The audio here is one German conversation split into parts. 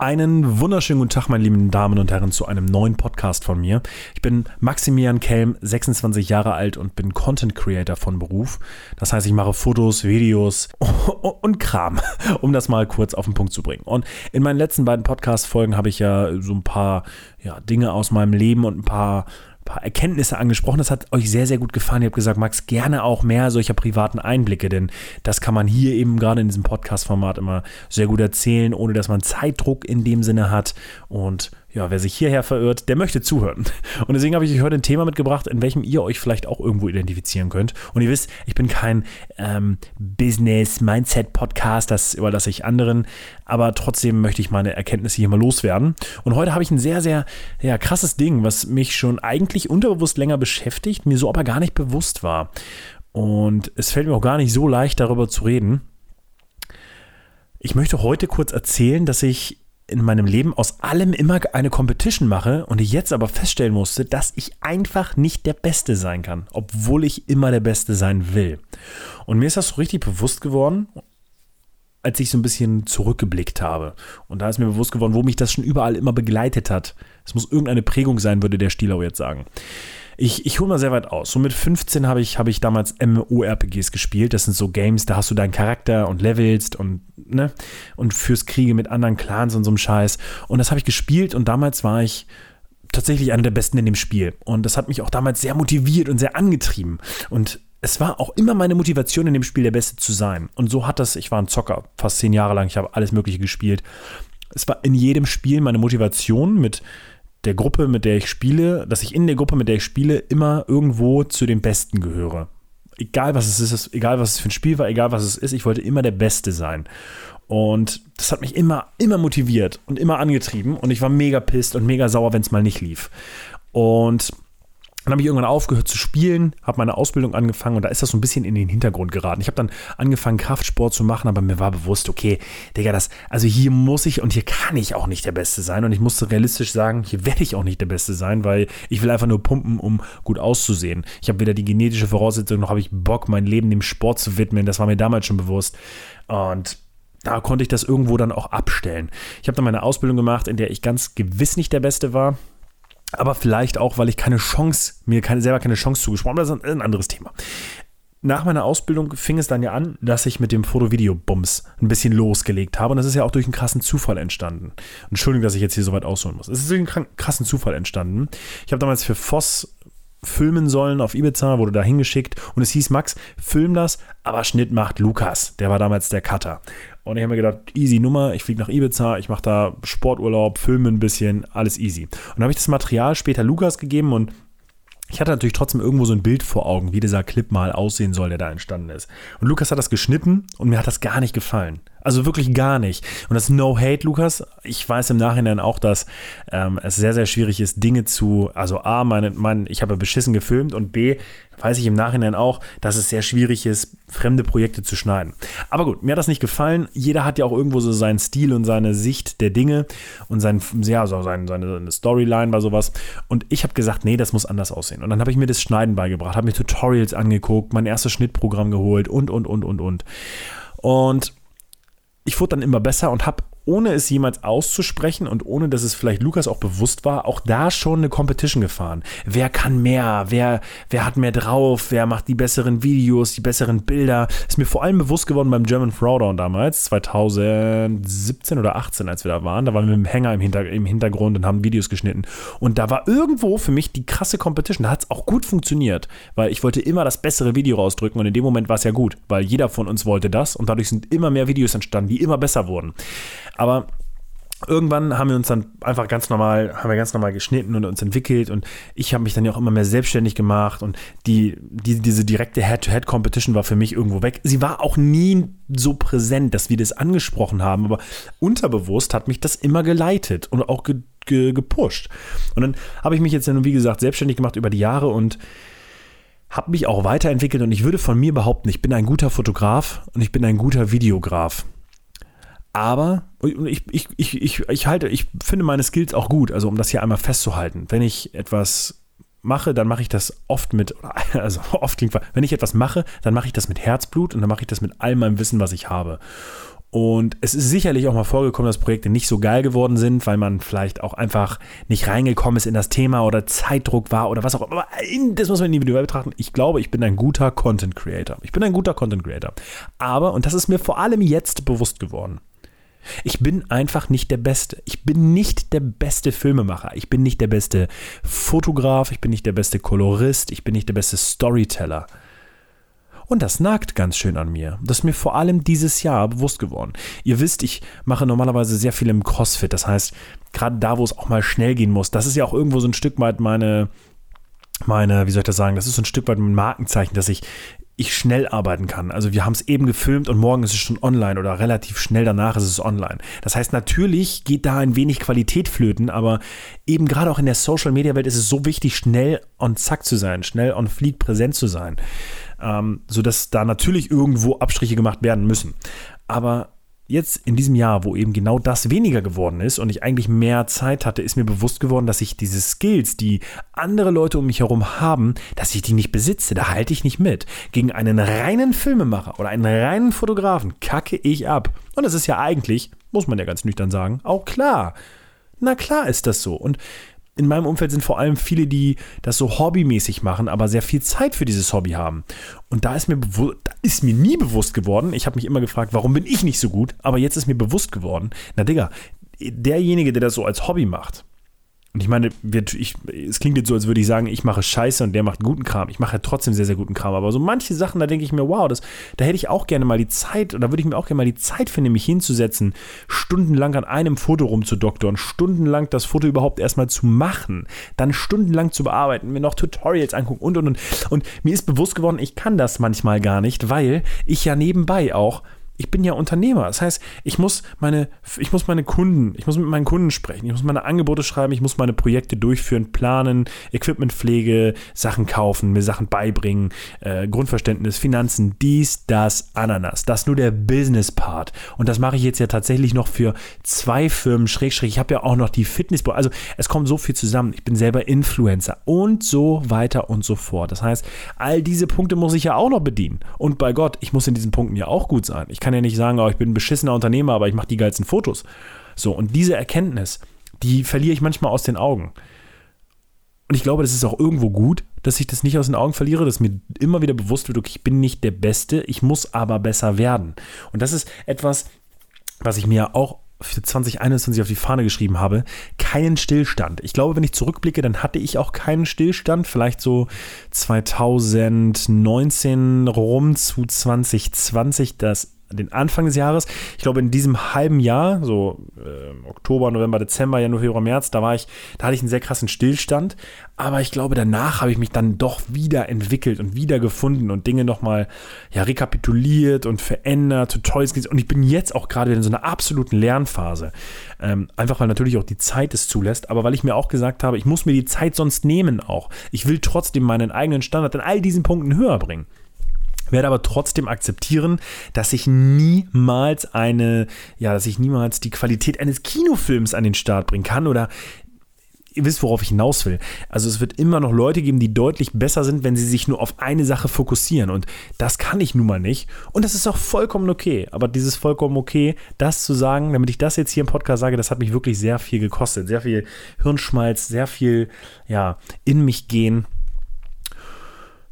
Einen wunderschönen guten Tag, meine lieben Damen und Herren, zu einem neuen Podcast von mir. Ich bin Maximilian Kelm, 26 Jahre alt und bin Content Creator von Beruf. Das heißt, ich mache Fotos, Videos und Kram, um das mal kurz auf den Punkt zu bringen. Und in meinen letzten beiden Podcast-Folgen habe ich ja so ein paar ja, Dinge aus meinem Leben und ein paar paar Erkenntnisse angesprochen. Das hat euch sehr, sehr gut gefallen. Ihr habt gesagt, Max, gerne auch mehr solcher privaten Einblicke, denn das kann man hier eben gerade in diesem Podcast-Format immer sehr gut erzählen, ohne dass man Zeitdruck in dem Sinne hat. Und ja, wer sich hierher verirrt, der möchte zuhören. Und deswegen habe ich euch heute ein Thema mitgebracht, in welchem ihr euch vielleicht auch irgendwo identifizieren könnt. Und ihr wisst, ich bin kein ähm, Business-Mindset-Podcast, das überlasse ich anderen, aber trotzdem möchte ich meine Erkenntnisse hier mal loswerden. Und heute habe ich ein sehr, sehr ja, krasses Ding, was mich schon eigentlich unterbewusst länger beschäftigt, mir so aber gar nicht bewusst war. Und es fällt mir auch gar nicht so leicht, darüber zu reden. Ich möchte heute kurz erzählen, dass ich in meinem Leben aus allem immer eine Competition mache und ich jetzt aber feststellen musste, dass ich einfach nicht der Beste sein kann, obwohl ich immer der Beste sein will. Und mir ist das so richtig bewusst geworden, als ich so ein bisschen zurückgeblickt habe. Und da ist mir bewusst geworden, wo mich das schon überall immer begleitet hat. Es muss irgendeine Prägung sein, würde der Stielau jetzt sagen. Ich, ich hole mal sehr weit aus. So mit 15 habe ich, hab ich damals MMORPGs gespielt. Das sind so Games, da hast du deinen Charakter und levelst und, ne, und führst Kriege mit anderen Clans und so einem Scheiß. Und das habe ich gespielt und damals war ich tatsächlich einer der Besten in dem Spiel. Und das hat mich auch damals sehr motiviert und sehr angetrieben. Und es war auch immer meine Motivation in dem Spiel der Beste zu sein. Und so hat das, ich war ein Zocker, fast zehn Jahre lang, ich habe alles Mögliche gespielt. Es war in jedem Spiel meine Motivation mit der Gruppe, mit der ich spiele, dass ich in der Gruppe, mit der ich spiele, immer irgendwo zu den Besten gehöre. Egal was es ist, egal was es für ein Spiel war, egal was es ist, ich wollte immer der Beste sein. Und das hat mich immer, immer motiviert und immer angetrieben. Und ich war mega pisst und mega sauer, wenn es mal nicht lief. Und dann habe ich irgendwann aufgehört zu spielen, habe meine Ausbildung angefangen und da ist das so ein bisschen in den Hintergrund geraten. Ich habe dann angefangen, Kraftsport zu machen, aber mir war bewusst, okay, Digga, das, also hier muss ich und hier kann ich auch nicht der Beste sein. Und ich musste realistisch sagen, hier werde ich auch nicht der Beste sein, weil ich will einfach nur pumpen, um gut auszusehen. Ich habe weder die genetische Voraussetzung noch habe ich Bock, mein Leben dem Sport zu widmen. Das war mir damals schon bewusst. Und da konnte ich das irgendwo dann auch abstellen. Ich habe dann meine Ausbildung gemacht, in der ich ganz gewiss nicht der Beste war aber vielleicht auch, weil ich keine Chance, mir keine, selber keine Chance zugesprochen habe. Das ist ein anderes Thema. Nach meiner Ausbildung fing es dann ja an, dass ich mit dem Foto-Video-Bums ein bisschen losgelegt habe. Und das ist ja auch durch einen krassen Zufall entstanden. Entschuldigung, dass ich jetzt hier so weit ausholen muss. Es ist durch einen krassen Zufall entstanden. Ich habe damals für Voss filmen sollen auf Ibiza, wurde da hingeschickt und es hieß, Max, film das, aber Schnitt macht Lukas. Der war damals der Cutter. Und ich habe mir gedacht, easy Nummer, ich fliege nach Ibiza, ich mache da Sporturlaub, filme ein bisschen, alles easy. Und dann habe ich das Material später Lukas gegeben und ich hatte natürlich trotzdem irgendwo so ein Bild vor Augen, wie dieser Clip mal aussehen soll, der da entstanden ist. Und Lukas hat das geschnitten und mir hat das gar nicht gefallen. Also wirklich gar nicht. Und das No Hate, Lukas. Ich weiß im Nachhinein auch, dass ähm, es sehr, sehr schwierig ist, Dinge zu. Also A, meine, mein, ich habe beschissen gefilmt und B, weiß ich im Nachhinein auch, dass es sehr schwierig ist, fremde Projekte zu schneiden. Aber gut, mir hat das nicht gefallen. Jeder hat ja auch irgendwo so seinen Stil und seine Sicht der Dinge und sein, ja, so seine, seine Storyline bei sowas. Und ich habe gesagt, nee, das muss anders aussehen. Und dann habe ich mir das Schneiden beigebracht, habe mir Tutorials angeguckt, mein erstes Schnittprogramm geholt und, und, und, und, und. Und ich wurde dann immer besser und habe ohne es jemals auszusprechen und ohne dass es vielleicht Lukas auch bewusst war, auch da schon eine Competition gefahren. Wer kann mehr? Wer, wer hat mehr drauf? Wer macht die besseren Videos, die besseren Bilder? Ist mir vor allem bewusst geworden beim German Throwdown damals, 2017 oder 18, als wir da waren. Da waren wir mit dem Hänger im, Hinter, im Hintergrund und haben Videos geschnitten. Und da war irgendwo für mich die krasse Competition. Da hat es auch gut funktioniert, weil ich wollte immer das bessere Video rausdrücken und in dem Moment war es ja gut, weil jeder von uns wollte das und dadurch sind immer mehr Videos entstanden, die immer besser wurden. Aber irgendwann haben wir uns dann einfach ganz normal, haben wir ganz normal geschnitten und uns entwickelt und ich habe mich dann ja auch immer mehr selbstständig gemacht und die, die diese direkte Head-to-Head-Competition war für mich irgendwo weg. Sie war auch nie so präsent, dass wir das angesprochen haben, aber unterbewusst hat mich das immer geleitet und auch ge ge gepusht. Und dann habe ich mich jetzt, wie gesagt, selbstständig gemacht über die Jahre und habe mich auch weiterentwickelt und ich würde von mir behaupten, ich bin ein guter Fotograf und ich bin ein guter Videograf. Aber ich, ich, ich, ich, ich halte, ich finde meine Skills auch gut, also um das hier einmal festzuhalten. Wenn ich etwas mache, dann mache ich das oft mit, also oft klingt, wenn ich etwas mache, dann mache ich das mit Herzblut und dann mache ich das mit all meinem Wissen, was ich habe. Und es ist sicherlich auch mal vorgekommen, dass Projekte nicht so geil geworden sind, weil man vielleicht auch einfach nicht reingekommen ist in das Thema oder Zeitdruck war oder was auch immer. Aber das muss man individuell betrachten. Ich glaube, ich bin ein guter Content Creator. Ich bin ein guter Content Creator. Aber, und das ist mir vor allem jetzt bewusst geworden, ich bin einfach nicht der Beste. Ich bin nicht der beste Filmemacher. Ich bin nicht der beste Fotograf. Ich bin nicht der beste Kolorist. Ich bin nicht der beste Storyteller. Und das nagt ganz schön an mir. Das ist mir vor allem dieses Jahr bewusst geworden. Ihr wisst, ich mache normalerweise sehr viel im CrossFit. Das heißt, gerade da, wo es auch mal schnell gehen muss, das ist ja auch irgendwo so ein Stück weit meine, meine, wie soll ich das sagen, das ist so ein Stück weit mein Markenzeichen, dass ich ich schnell arbeiten kann. Also wir haben es eben gefilmt und morgen ist es schon online oder relativ schnell danach ist es online. Das heißt, natürlich geht da ein wenig Qualität flöten, aber eben gerade auch in der Social Media Welt ist es so wichtig, schnell on zack zu sein, schnell on fleek präsent zu sein, ähm, sodass da natürlich irgendwo Abstriche gemacht werden müssen. Aber jetzt in diesem Jahr, wo eben genau das weniger geworden ist und ich eigentlich mehr Zeit hatte, ist mir bewusst geworden, dass ich diese Skills, die andere Leute um mich herum haben, dass ich die nicht besitze. Da halte ich nicht mit. Gegen einen reinen Filmemacher oder einen reinen Fotografen kacke ich ab. Und das ist ja eigentlich, muss man ja ganz nüchtern sagen, auch klar. Na klar ist das so. Und in meinem Umfeld sind vor allem viele, die das so hobbymäßig machen, aber sehr viel Zeit für dieses Hobby haben. Und da ist mir, da ist mir nie bewusst geworden, ich habe mich immer gefragt, warum bin ich nicht so gut, aber jetzt ist mir bewusst geworden, na Digga, derjenige, der das so als Hobby macht, und ich meine, ich, es klingt jetzt so, als würde ich sagen, ich mache Scheiße und der macht guten Kram. Ich mache ja trotzdem sehr, sehr guten Kram. Aber so manche Sachen, da denke ich mir, wow, das, da hätte ich auch gerne mal die Zeit, oder würde ich mir auch gerne mal die Zeit finden, mich hinzusetzen, stundenlang an einem Foto rumzudoktoren, stundenlang das Foto überhaupt erstmal zu machen, dann stundenlang zu bearbeiten, mir noch Tutorials angucken und, und, und. Und mir ist bewusst geworden, ich kann das manchmal gar nicht, weil ich ja nebenbei auch ich bin ja Unternehmer. Das heißt, ich muss meine, ich muss meine Kunden, ich muss mit meinen Kunden sprechen, ich muss meine Angebote schreiben, ich muss meine Projekte durchführen, planen, Equipmentpflege, Sachen kaufen, mir Sachen beibringen, äh, Grundverständnis, Finanzen, dies, das, Ananas. Das ist nur der Business-Part. Und das mache ich jetzt ja tatsächlich noch für zwei Firmen, Schrägstrich. Ich habe ja auch noch die Fitness, also es kommt so viel zusammen. Ich bin selber Influencer und so weiter und so fort. Das heißt, all diese Punkte muss ich ja auch noch bedienen. Und bei Gott, ich muss in diesen Punkten ja auch gut sein. Ich kann kann ja nicht sagen, oh, ich bin ein beschissener Unternehmer, aber ich mache die geilsten Fotos. So, und diese Erkenntnis, die verliere ich manchmal aus den Augen. Und ich glaube, das ist auch irgendwo gut, dass ich das nicht aus den Augen verliere, dass mir immer wieder bewusst wird, okay, ich bin nicht der Beste, ich muss aber besser werden. Und das ist etwas, was ich mir auch für 2021 auf die Fahne geschrieben habe, keinen Stillstand. Ich glaube, wenn ich zurückblicke, dann hatte ich auch keinen Stillstand. Vielleicht so 2019 rum zu 2020, das den Anfang des Jahres. Ich glaube, in diesem halben Jahr, so äh, Oktober, November, Dezember, Januar, Februar, März, da war ich, da hatte ich einen sehr krassen Stillstand. Aber ich glaube, danach habe ich mich dann doch wieder entwickelt und wieder gefunden und Dinge nochmal ja, rekapituliert und verändert, Tutorials. Und ich bin jetzt auch gerade in so einer absoluten Lernphase. Ähm, einfach weil natürlich auch die Zeit es zulässt, aber weil ich mir auch gesagt habe, ich muss mir die Zeit sonst nehmen auch. Ich will trotzdem meinen eigenen Standard in all diesen Punkten höher bringen werde aber trotzdem akzeptieren, dass ich niemals eine, ja, dass ich niemals die Qualität eines Kinofilms an den Start bringen kann oder ihr wisst, worauf ich hinaus will. Also es wird immer noch Leute geben, die deutlich besser sind, wenn sie sich nur auf eine Sache fokussieren. Und das kann ich nun mal nicht. Und das ist auch vollkommen okay. Aber dieses vollkommen okay, das zu sagen, damit ich das jetzt hier im Podcast sage, das hat mich wirklich sehr viel gekostet. Sehr viel Hirnschmalz, sehr viel, ja, in mich gehen.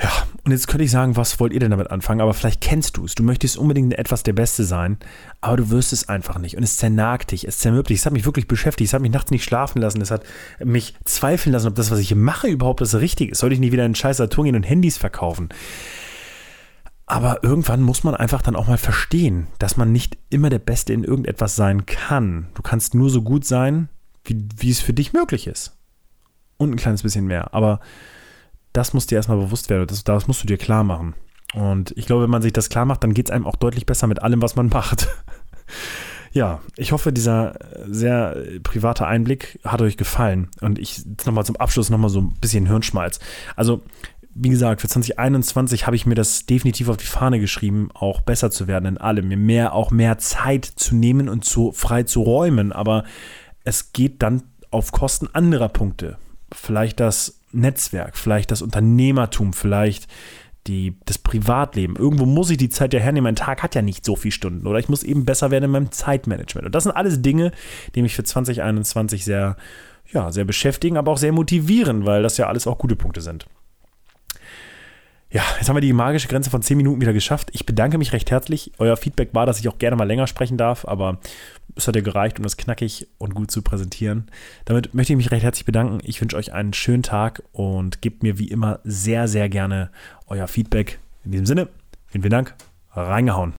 Ja, und jetzt könnte ich sagen, was wollt ihr denn damit anfangen? Aber vielleicht kennst du es. Du möchtest unbedingt etwas der Beste sein, aber du wirst es einfach nicht. Und es zernagt dich, es zermürbt dich. Es hat mich wirklich beschäftigt. Es hat mich nachts nicht schlafen lassen. Es hat mich zweifeln lassen, ob das, was ich mache, überhaupt das Richtige ist. Sollte ich nicht wieder in scheiß Saturn gehen und Handys verkaufen? Aber irgendwann muss man einfach dann auch mal verstehen, dass man nicht immer der Beste in irgendetwas sein kann. Du kannst nur so gut sein, wie, wie es für dich möglich ist. Und ein kleines bisschen mehr. Aber das muss dir erstmal bewusst werden. Das, das musst du dir klar machen. Und ich glaube, wenn man sich das klar macht, dann geht es einem auch deutlich besser mit allem, was man macht. ja, ich hoffe, dieser sehr private Einblick hat euch gefallen. Und ich nochmal zum Abschluss nochmal so ein bisschen Hirnschmalz. Also, wie gesagt, für 2021 habe ich mir das definitiv auf die Fahne geschrieben, auch besser zu werden in allem, mir mehr, auch mehr Zeit zu nehmen und zu, frei zu räumen. Aber es geht dann auf Kosten anderer Punkte. Vielleicht das Netzwerk, vielleicht das Unternehmertum, vielleicht die, das Privatleben. Irgendwo muss ich die Zeit ja hernehmen. Mein Tag hat ja nicht so viele Stunden. Oder ich muss eben besser werden in meinem Zeitmanagement. Und das sind alles Dinge, die mich für 2021 sehr, ja, sehr beschäftigen, aber auch sehr motivieren, weil das ja alles auch gute Punkte sind. Ja, jetzt haben wir die magische Grenze von 10 Minuten wieder geschafft. Ich bedanke mich recht herzlich. Euer Feedback war, dass ich auch gerne mal länger sprechen darf, aber es hat ja gereicht, um das knackig und gut zu präsentieren. Damit möchte ich mich recht herzlich bedanken. Ich wünsche euch einen schönen Tag und gebt mir wie immer sehr, sehr gerne euer Feedback. In diesem Sinne, vielen, vielen Dank. Reingehauen.